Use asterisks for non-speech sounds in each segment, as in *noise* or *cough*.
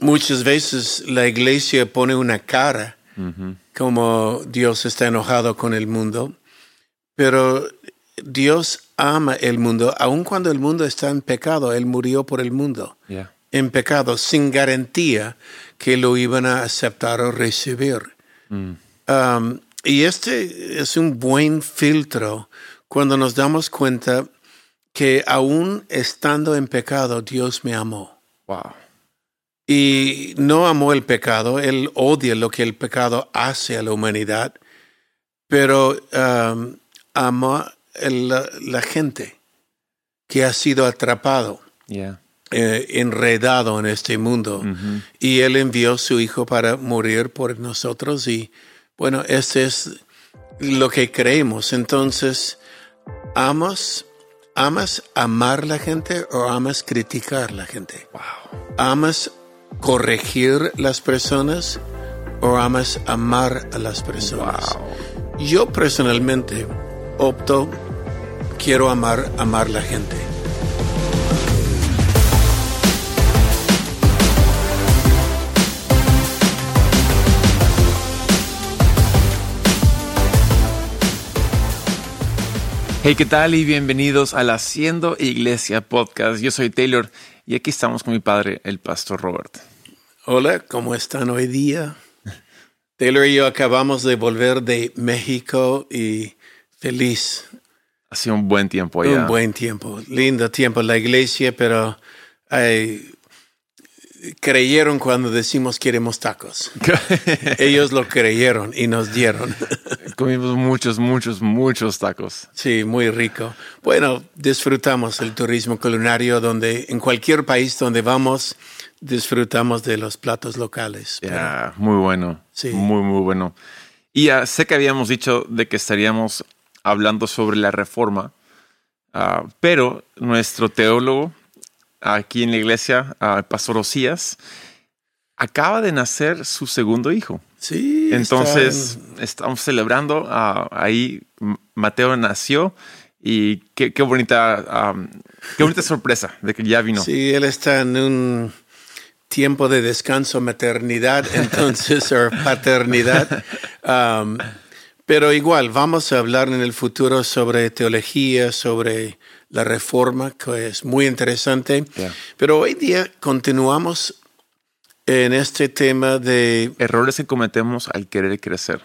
muchas veces la iglesia pone una cara como Dios está enojado con el mundo, pero Dios ama el mundo, aun cuando el mundo está en pecado, Él murió por el mundo, Yeah. en pecado, sin garantía que lo iban a aceptar o recibir. Mm. Um, y este es un buen filtro cuando nos damos cuenta que aún estando en pecado, Dios me amó. Wow. Y no amó el pecado, él odia lo que el pecado hace a la humanidad, pero um, el- la, gente que ha sido atrapado, Yeah. eh, enredado en este mundo. Ujú. Y él envió su hijo para morir por nosotros y bueno, este es lo que creemos. Entonces, ¿amas, amas amar la gente o amas criticar la gente? Wow. ¿Amas corregir las personas o amas amar a las personas? Wow. Yo personalmente opto, quiero amar, amar la gente. Hey, ¿qué tal? Y bienvenidos al Haciendo Iglesia Podcast. Yo soy Taylor y aquí estamos con mi padre, el pastor Robert. Hola, ¿cómo están hoy día? Taylor y yo acabamos de volver de México y feliz. Ha sido un buen tiempo allá. Un buen tiempo, lindo tiempo en la iglesia, pero ay, creyeron cuando decimos queremos tacos. *laughs* Ellos lo creyeron y nos dieron. *laughs* Comimos muchos, muchos, muchos tacos. Sí, muy rico. Bueno, disfrutamos el turismo culinario donde en cualquier país donde vamos disfrutamos de los platos locales. Ya, muy bueno. Sí. Muy, muy bueno. Y ah, sé que habíamos dicho de que estaríamos hablando sobre la reforma, ah, pero nuestro teólogo aquí en la iglesia, el pastor Osías, acaba de nacer su segundo hijo. sí, Entonces, están- estamos celebrando. ah, ahí Mateo nació y qué, qué bonita, ah, qué bonita sorpresa de que ya vino. Sí, él está en un tiempo de descanso, maternidad, *laughs* entonces, o paternidad. Um, pero igual, vamos a hablar en el futuro sobre teología, sobre la reforma, que es muy interesante. Yeah. Pero hoy día continuamos en este tema de Errores que cometemos al querer crecer.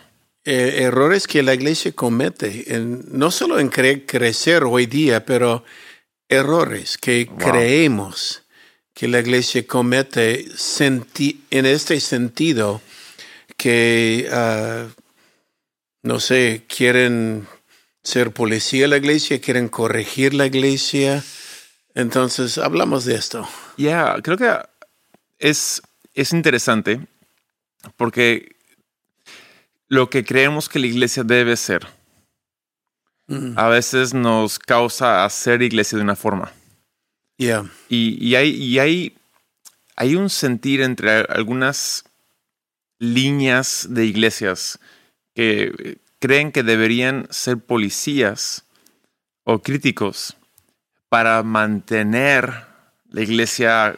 eh, errores que la iglesia comete, en- no solo en querer crecer hoy día, pero errores que Wow. creemos que la iglesia comete senti- en este sentido que, ah, no sé, quieren ser policía la iglesia, quieren corregir la iglesia. Entonces, hablamos de esto. Ya, creo que es, es interesante porque lo que creemos que la iglesia debe ser Mm, a veces nos causa hacer iglesia de una forma. Yeah. Y, y hay, y hay, hay un sentir entre algunas líneas de iglesias que creen que deberían ser policías o críticos para mantener la iglesia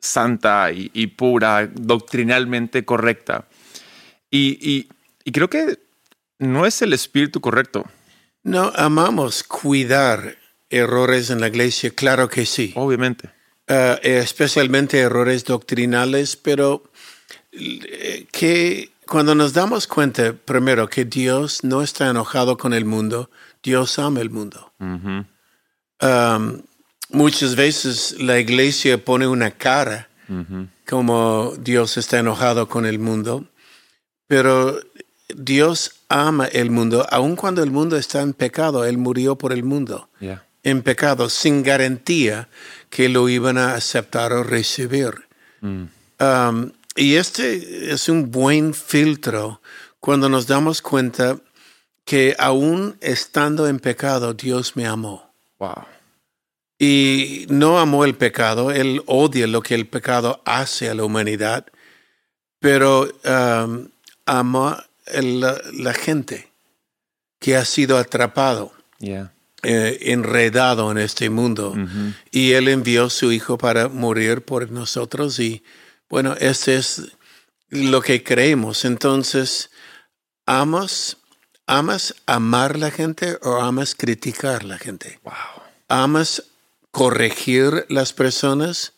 santa y, y pura, doctrinalmente correcta. Y, y- y creo que no es el espíritu correcto. No, amamos cuidar errores en la iglesia, claro que sí. Obviamente. Eh, especialmente errores doctrinales, pero eh, que cuando nos damos cuenta, primero, que Dios no está enojado con el mundo, Dios ama el mundo. Um, muchas veces la iglesia pone una cara como Dios está enojado con el mundo, pero Dios ama el mundo, aun cuando el mundo está en pecado, Él murió por el mundo Ya. En pecado sin garantía que lo iban a aceptar o recibir. Mm. Um, y este es un buen filtro cuando nos damos cuenta que aún estando en pecado, Dios me amó. Wow. Y no amó el pecado, Él odia lo que el pecado hace a la humanidad, pero um, el- la, la gente que ha sido atrapado, Ya. Eh, enredado en este mundo. Y Él envió su Hijo para morir por nosotros y Bueno, este es lo que creemos. Entonces, ¿amas, amas amar la gente o amas criticar la gente? Wow. ¿Amas corregir las personas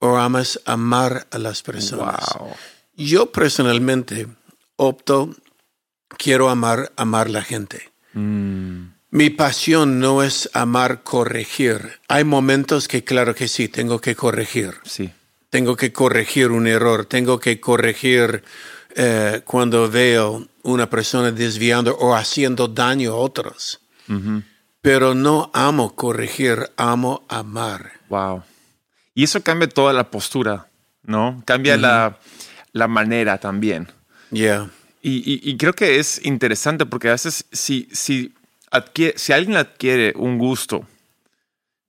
o amas amar a las personas? Wow. Yo personalmente opto, quiero amar, amar la gente. Mm, Mi pasión no es amar, corregir. Hay momentos que claro que sí, tengo que corregir. sí. Tengo que corregir un error, tengo que corregir eh, cuando veo una persona desviando o haciendo daño a otros. Pero no amo corregir, amo amar. Wow. Y eso cambia toda la postura, ¿no? Cambia la, la manera también. Yeah. Y, y- y creo que es interesante porque a veces si, si, adquiere- si alguien adquiere un gusto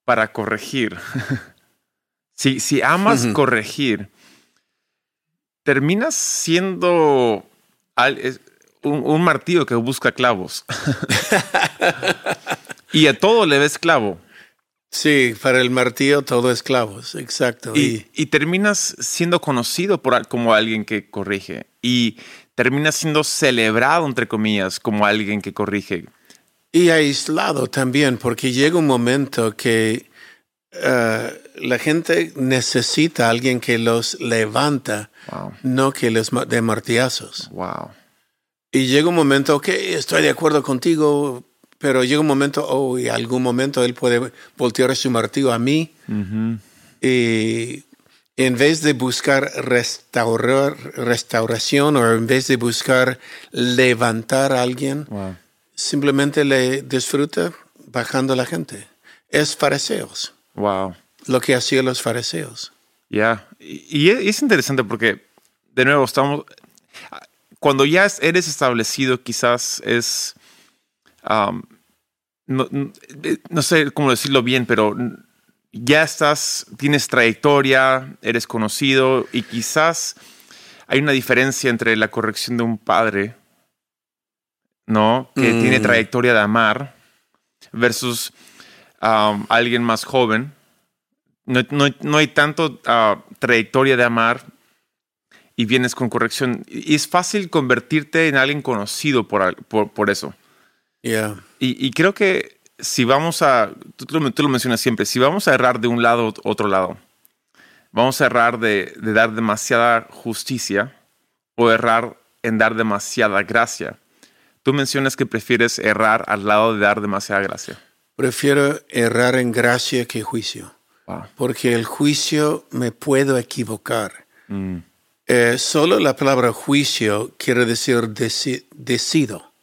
para corregir, *laughs* si, si amas corregir, terminas siendo al- es- un, un martillo que busca clavos. *laughs* y a todo le ves clavo. Sí, para el martillo todo es clavos, exacto. Y, y terminas siendo conocido por, como alguien que corrige. Y terminas siendo celebrado, entre comillas, como alguien que corrige. Y aislado también, porque llega un momento que eh, la gente necesita a alguien que los levanta, Wow. no que les dé martillazos. Wow. Y llega un momento, ok, estoy de acuerdo contigo, pero llega un momento, oh, y algún momento él puede voltear su martillo a mí Ujú. y en vez de buscar restaurar, restauración o en vez de buscar levantar a alguien, Wow. Simplemente le disfruta bajando a la gente. Es fariseos, Wow. lo que hacían los fariseos. Ya. Y, y es interesante porque, de nuevo, estamos. Cuando ya es- eres establecido, quizás es. um, no, no- eh, no sé cómo decirlo bien, pero ya estás, tienes trayectoria, eres conocido y quizás hay una diferencia entre la corrección de un padre, ¿no? Que Mm. tiene trayectoria de amar versus um, alguien más joven. No, no- no hay tanto ah, trayectoria de amar y vienes con corrección. Y es fácil convertirte en alguien conocido por, por, por eso. Yeah. Y, y creo que si vamos a, tú, tú lo mencionas siempre, si vamos a errar de un lado a otro lado, vamos a errar de, de dar demasiada justicia o errar en dar demasiada gracia. Tú mencionas que prefieres errar al lado de dar demasiada gracia. Prefiero errar en gracia que juicio, Wow. porque el juicio me puedo equivocar. Mm, Eh, solo la palabra juicio quiere decir deci- decido.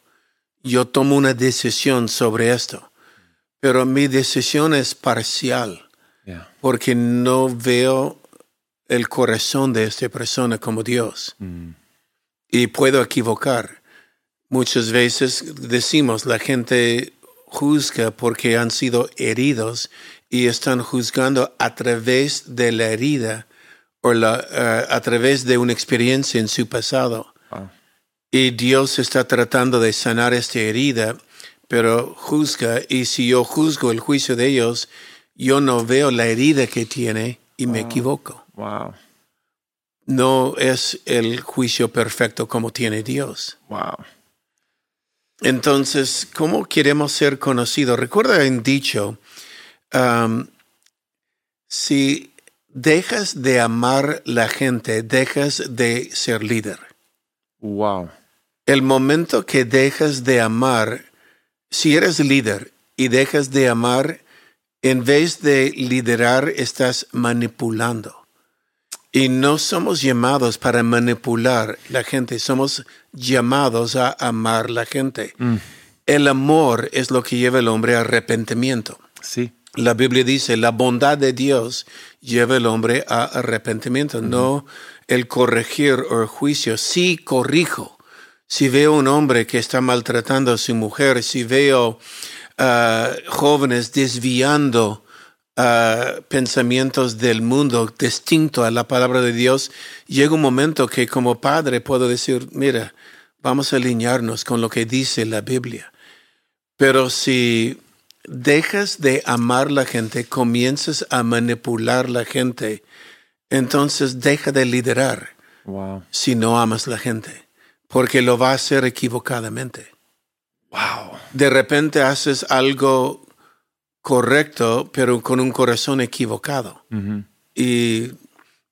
Yo tomo una decisión sobre esto, pero mi decisión es parcial yeah. porque no veo el corazón de esta persona como Dios Mm, y puedo equivocar. Muchas veces decimos la gente juzga porque han sido heridos y están juzgando a través de la herida o la, eh, a través de una experiencia en su pasado. wow. Y Dios está tratando de sanar esta herida, pero juzga, y si yo juzgo el juicio de ellos, yo no veo la herida que tiene y me equivoco. Wow. No es el juicio perfecto como tiene Dios. Wow. Entonces, ¿cómo queremos ser conocidos? Recuerda en dicho, um, si dejas de amar la gente, dejas de ser líder. Wow. El momento que dejas de amar, si eres líder y dejas de amar, en vez de liderar, estás manipulando. Y no somos llamados para manipular la gente, somos llamados a amar la gente. Mm, El amor es lo que lleva al hombre a arrepentimiento. sí. La Biblia dice, la bondad de Dios lleva al hombre a arrepentimiento, no el corregir o el juicio. Sí corrijo. Si veo un hombre que está maltratando a su mujer, si veo ah, jóvenes desviando pensamientos del mundo distinto a la palabra de Dios, llega un momento que como padre puedo decir, mira, vamos a alinearnos con lo que dice la Biblia. Pero si dejas de amar la gente, comienzas a manipular la gente, entonces deja de liderar Wow. si no amas la gente, porque lo va a hacer equivocadamente. Wow. De repente haces algo correcto, pero con un corazón equivocado. Ujú. Y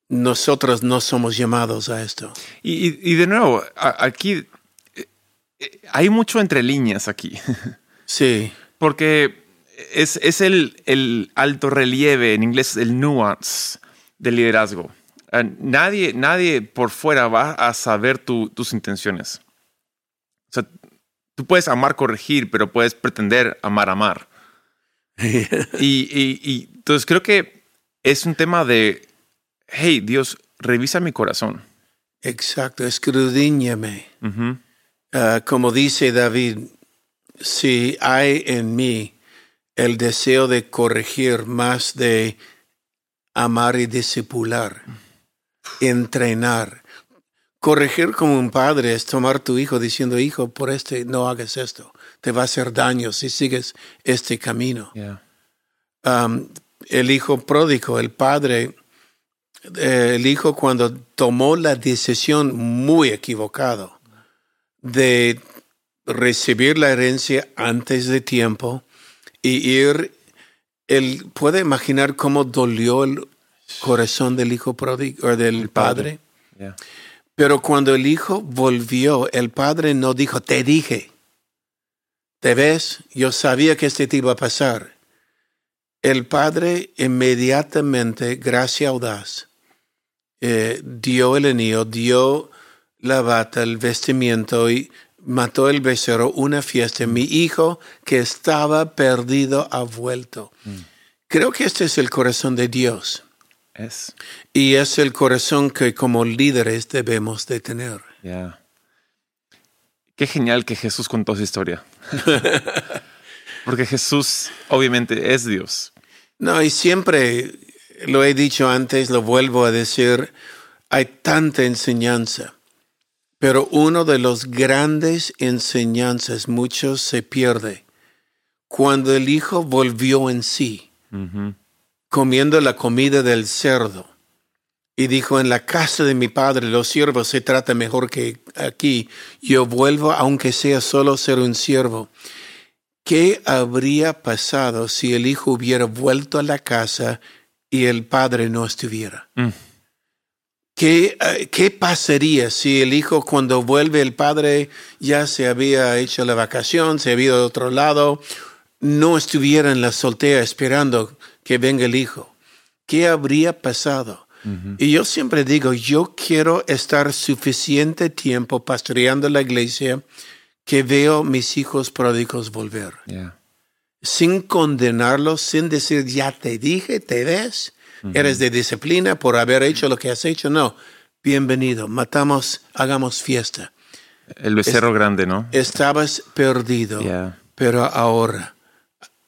nosotros no somos llamados a esto. Y, y- y de nuevo, a- aquí eh, eh, hay mucho entre líneas aquí, *laughs* Sí, porque es, es el, el alto relieve, en inglés el nuance del liderazgo. Eh, nadie, nadie por fuera va a saber tu- tus intenciones. O sea, tú puedes amar corregir, pero puedes pretender amar amar. *laughs* Y, y- y entonces creo que es un tema de, hey, Dios, revisa mi corazón. exacto, escudriñame. Ah, como dice David, si hay en mí el deseo de corregir más de amar y discipular, entrenar. Corregir como un padre es tomar tu hijo diciendo, hijo, por este no hagas esto. Te va a hacer daño si sigues este camino. Yeah. Um, el hijo pródigo, el padre, eh, el hijo cuando tomó la decisión muy equivocado de recibir la herencia antes de tiempo y ir, él puede imaginar cómo dolió el corazón del hijo pródigo o del padre. padre. Yeah. Pero cuando el hijo volvió, el padre no dijo, te dije, te ves, yo sabía que este te iba a pasar. El padre inmediatamente, gracia audaz, eh, dio el anillo, dio la bata, el vestimiento y mató el becerro, una fiesta. Mi hijo que estaba perdido ha vuelto. Creo que este es el corazón de Dios Es. y es el corazón que como líderes debemos de tener. Ya. Qué genial que Jesús contó esa historia. *laughs* Porque Jesús obviamente es Dios. No, y siempre lo he dicho antes, lo vuelvo a decir, hay tanta enseñanza, pero uno de los grandes enseñanzas, muchos se pierde, cuando el hijo volvió en sí, comiendo la comida del cerdo, y dijo, en la casa de mi padre los siervos se trata mejor que aquí, yo vuelvo aunque sea solo ser un siervo. ¿Qué habría pasado si el hijo hubiera vuelto a la casa y el padre no estuviera? Mm. ¿Qué, eh, ¿Qué pasaría si el hijo cuando vuelve el padre ya se había hecho la vacación, se había ido a otro lado, no estuviera en la soltera esperando que venga el hijo? ¿Qué habría pasado? Y yo siempre digo, yo quiero estar suficiente tiempo pastoreando la iglesia que veo mis hijos pródigos volver Ya. sin condenarlos, sin decir, ya te dije, te ves, eres de disciplina por haber hecho lo que has hecho. No, bienvenido, matamos, hagamos fiesta. El becerro grande, ¿no? Estabas perdido, Ya. pero ahora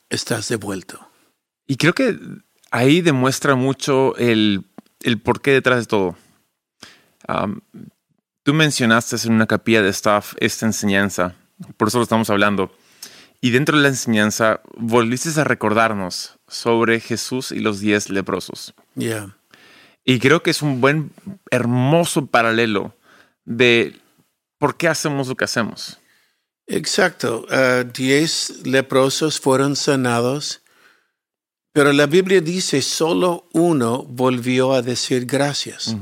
estás devuelto. Y creo que ahí demuestra mucho el, el porqué detrás de todo. Tú mencionaste en una capilla de staff esta enseñanza, por eso lo estamos hablando. Y dentro de la enseñanza volviste a recordarnos sobre Jesús y los diez leprosos. Ya, Y creo que es un buen, hermoso paralelo de por qué hacemos lo que hacemos. exacto. Ah, diez leprosos fueron sanados, pero la Biblia dice solo uno volvió a decir gracias.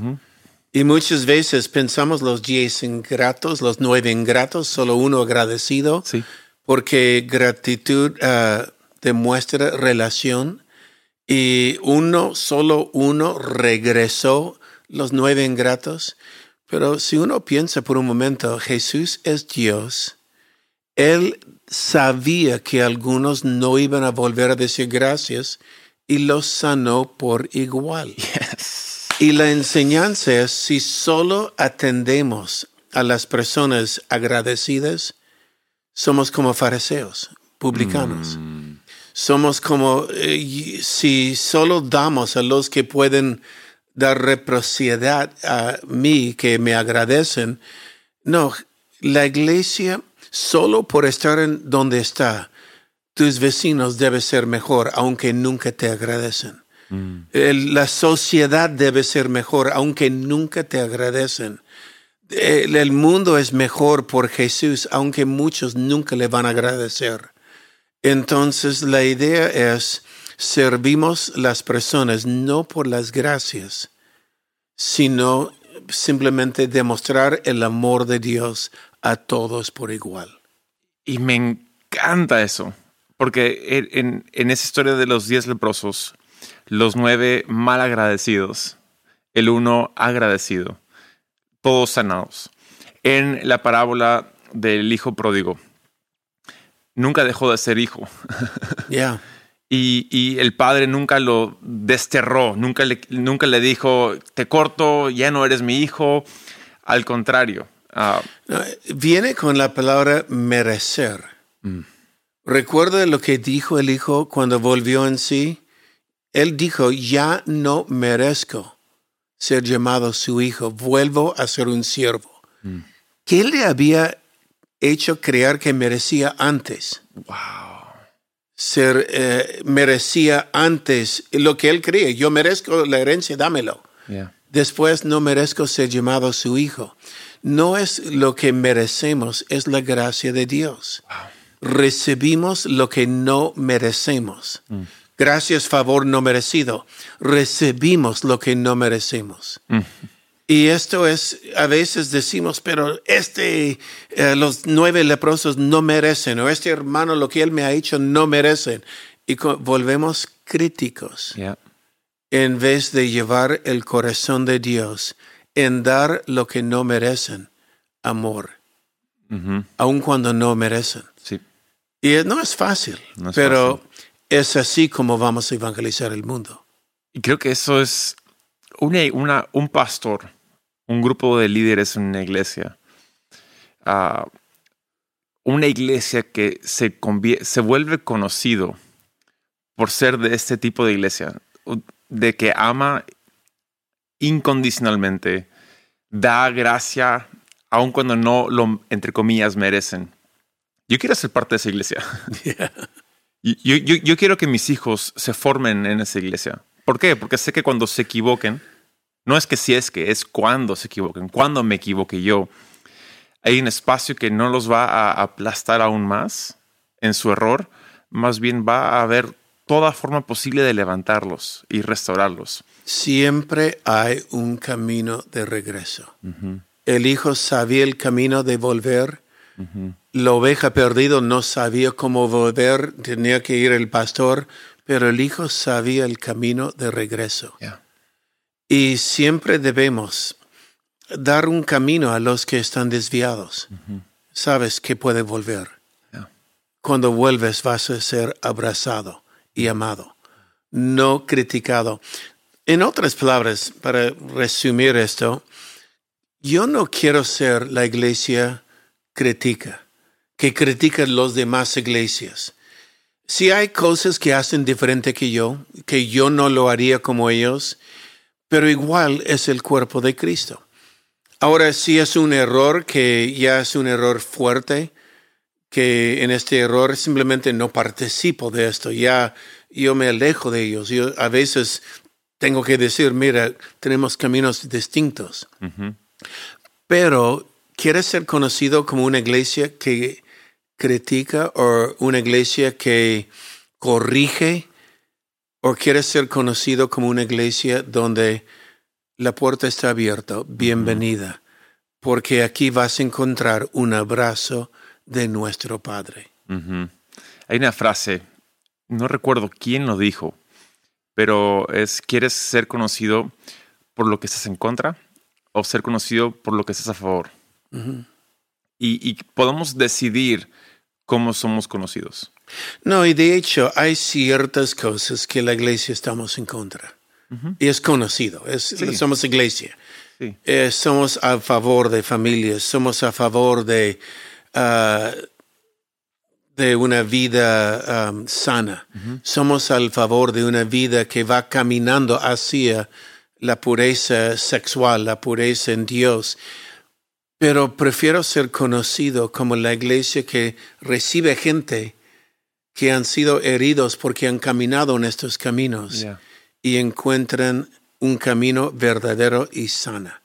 Y muchas veces pensamos los diez ingratos, los nueve ingratos, solo uno agradecido, Sí. porque gratitud ah, demuestra relación y uno, solo uno regresó los nueve ingratos. Pero si uno piensa por un momento, Jesús es Dios, Él sabía que algunos no iban a volver a decir gracias y los sanó por igual. Yes. Y la enseñanza es, si solo atendemos a las personas agradecidas, somos como fariseos, publicanos. Somos como, eh, si solo damos a los que pueden dar reciprocidad a mí, que me agradecen, no, la iglesia, solo por estar en donde está, tus vecinos deben ser mejor, aunque nunca te agradecen. El- la sociedad debe ser mejor, aunque nunca te agradecen. El, el mundo es mejor por Jesús, aunque muchos nunca le van a agradecer. Entonces la idea es, servimos las personas no por las gracias, sino simplemente demostrar el amor de Dios a todos por igual. Y me encanta eso, porque en, en- esa historia de los diez leprosos, los nueve mal agradecidos, el uno agradecido, todos sanados. En la parábola del hijo pródigo, nunca dejó de ser hijo. *laughs* Y, y el padre nunca lo desterró, nunca le, nunca le dijo, te corto, ya no eres mi hijo. Al contrario, ah, No, Viene con la palabra merecer. Recuerda lo que dijo el hijo cuando volvió en sí. Él dijo, ya no merezco ser llamado su hijo, vuelvo a ser un siervo. ¿Qué le había hecho creer que merecía antes? Ser, eh, merecía antes lo que él creía. Yo merezco la herencia, dámelo. yeah. Después no merezco ser llamado su hijo. No es lo que merecemos, es la gracia de Dios. Recibimos lo que no merecemos. Gracias, favor no merecido. Recibimos lo que no merecemos. Y esto es, a veces decimos, pero este, eh, los nueve leprosos no merecen, o este hermano lo que él me ha hecho no merecen. Y volvemos críticos Yeah. en vez de llevar el corazón de Dios en dar lo que no merecen, amor, Ujú. aun cuando no merecen. Sí. Y no es fácil, No es pero es así como vamos a evangelizar el mundo. Y creo que eso es una, una- un pastor, un grupo de líderes en una iglesia. ah, una iglesia que se, se vuelve conocido por ser de este tipo de iglesia, de que ama incondicionalmente, da gracia aun cuando no lo, entre comillas, merecen. Yo quiero ser parte de esa iglesia. *laughs* Yo, yo quiero que mis hijos se formen en esa iglesia. ¿Por qué? Porque sé que cuando se equivoquen, no es que si es que, es cuando se equivoquen, cuando me equivoque yo, hay un espacio que no los va a aplastar aún más en su error, más bien va a haber toda forma posible de levantarlos y restaurarlos. Siempre hay un camino de regreso. El hijo sabía el camino de volver. La oveja perdido no sabía cómo volver, tenía que ir el pastor, pero el hijo sabía el camino de regreso. Yeah. Y siempre debemos dar un camino a los que están desviados. Sabes que puede volver. Yeah. Cuando vuelves vas a ser abrazado y amado, no criticado. En otras palabras, para resumir esto, yo no quiero ser la iglesia critica, que critica los demás iglesias. Si hay cosas que hacen diferente que yo, que yo no lo haría como ellos, pero igual es el cuerpo de Cristo. Ahora, si es un error que ya es un error fuerte, que en este error simplemente no participo de esto, ya yo me alejo de ellos. Yo a veces tengo que decir, mira, tenemos caminos distintos. Pero, ¿quieres ser conocido como una iglesia que critica o una iglesia que corrige? ¿O quieres ser conocido como una iglesia donde la puerta está abierta? Bienvenida, porque aquí vas a encontrar un abrazo de nuestro Padre. Hay una frase, no recuerdo quién lo dijo, pero es, ¿quieres ser conocido por lo que estás en contra o ser conocido por lo que estás a favor? Y, y podemos decidir cómo somos conocidos. No, y de hecho hay ciertas cosas que la iglesia estamos en contra. Y es conocido, es, Sí. somos iglesia. Sí. Eh, somos a favor de familias, somos a favor de, ah, de una vida um, sana, somos al favor de una vida que va caminando hacia la pureza sexual, la pureza en Dios. Pero prefiero ser conocido como la iglesia que recibe gente que han sido heridos porque han caminado en estos caminos Yeah. y encuentren un camino verdadero y sana.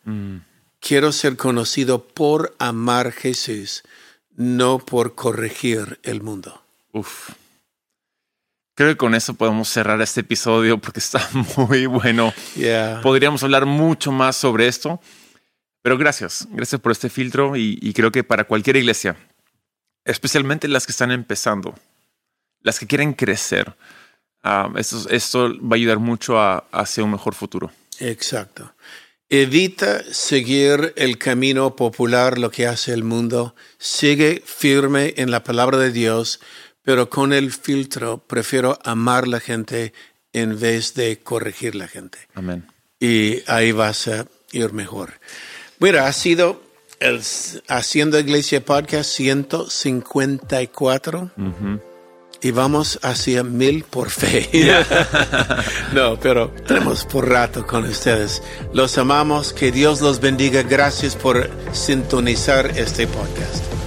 Quiero ser conocido por amar Jesús, no por corregir el mundo. Uf. Creo que con eso podemos cerrar este episodio porque está *laughs* muy bueno. Yeah. Podríamos hablar mucho más sobre esto, pero gracias, gracias por este filtro y, y creo que para cualquier iglesia, especialmente las que están empezando, las que quieren crecer, ah, esto, esto va a ayudar mucho a, hacia un mejor futuro. Exacto. Evita seguir el camino popular, lo que hace el mundo. Sigue firme en la palabra de Dios, pero con el filtro prefiero amar la gente en vez de corregir la gente. Amén. Y ahí vas a ir mejor. Bueno, ha sido el Haciendo Iglesia Podcast 154 y vamos hacia mil por fe. *laughs* no, pero tenemos por rato con ustedes. Los amamos, que Dios los bendiga. Gracias por sintonizar este podcast.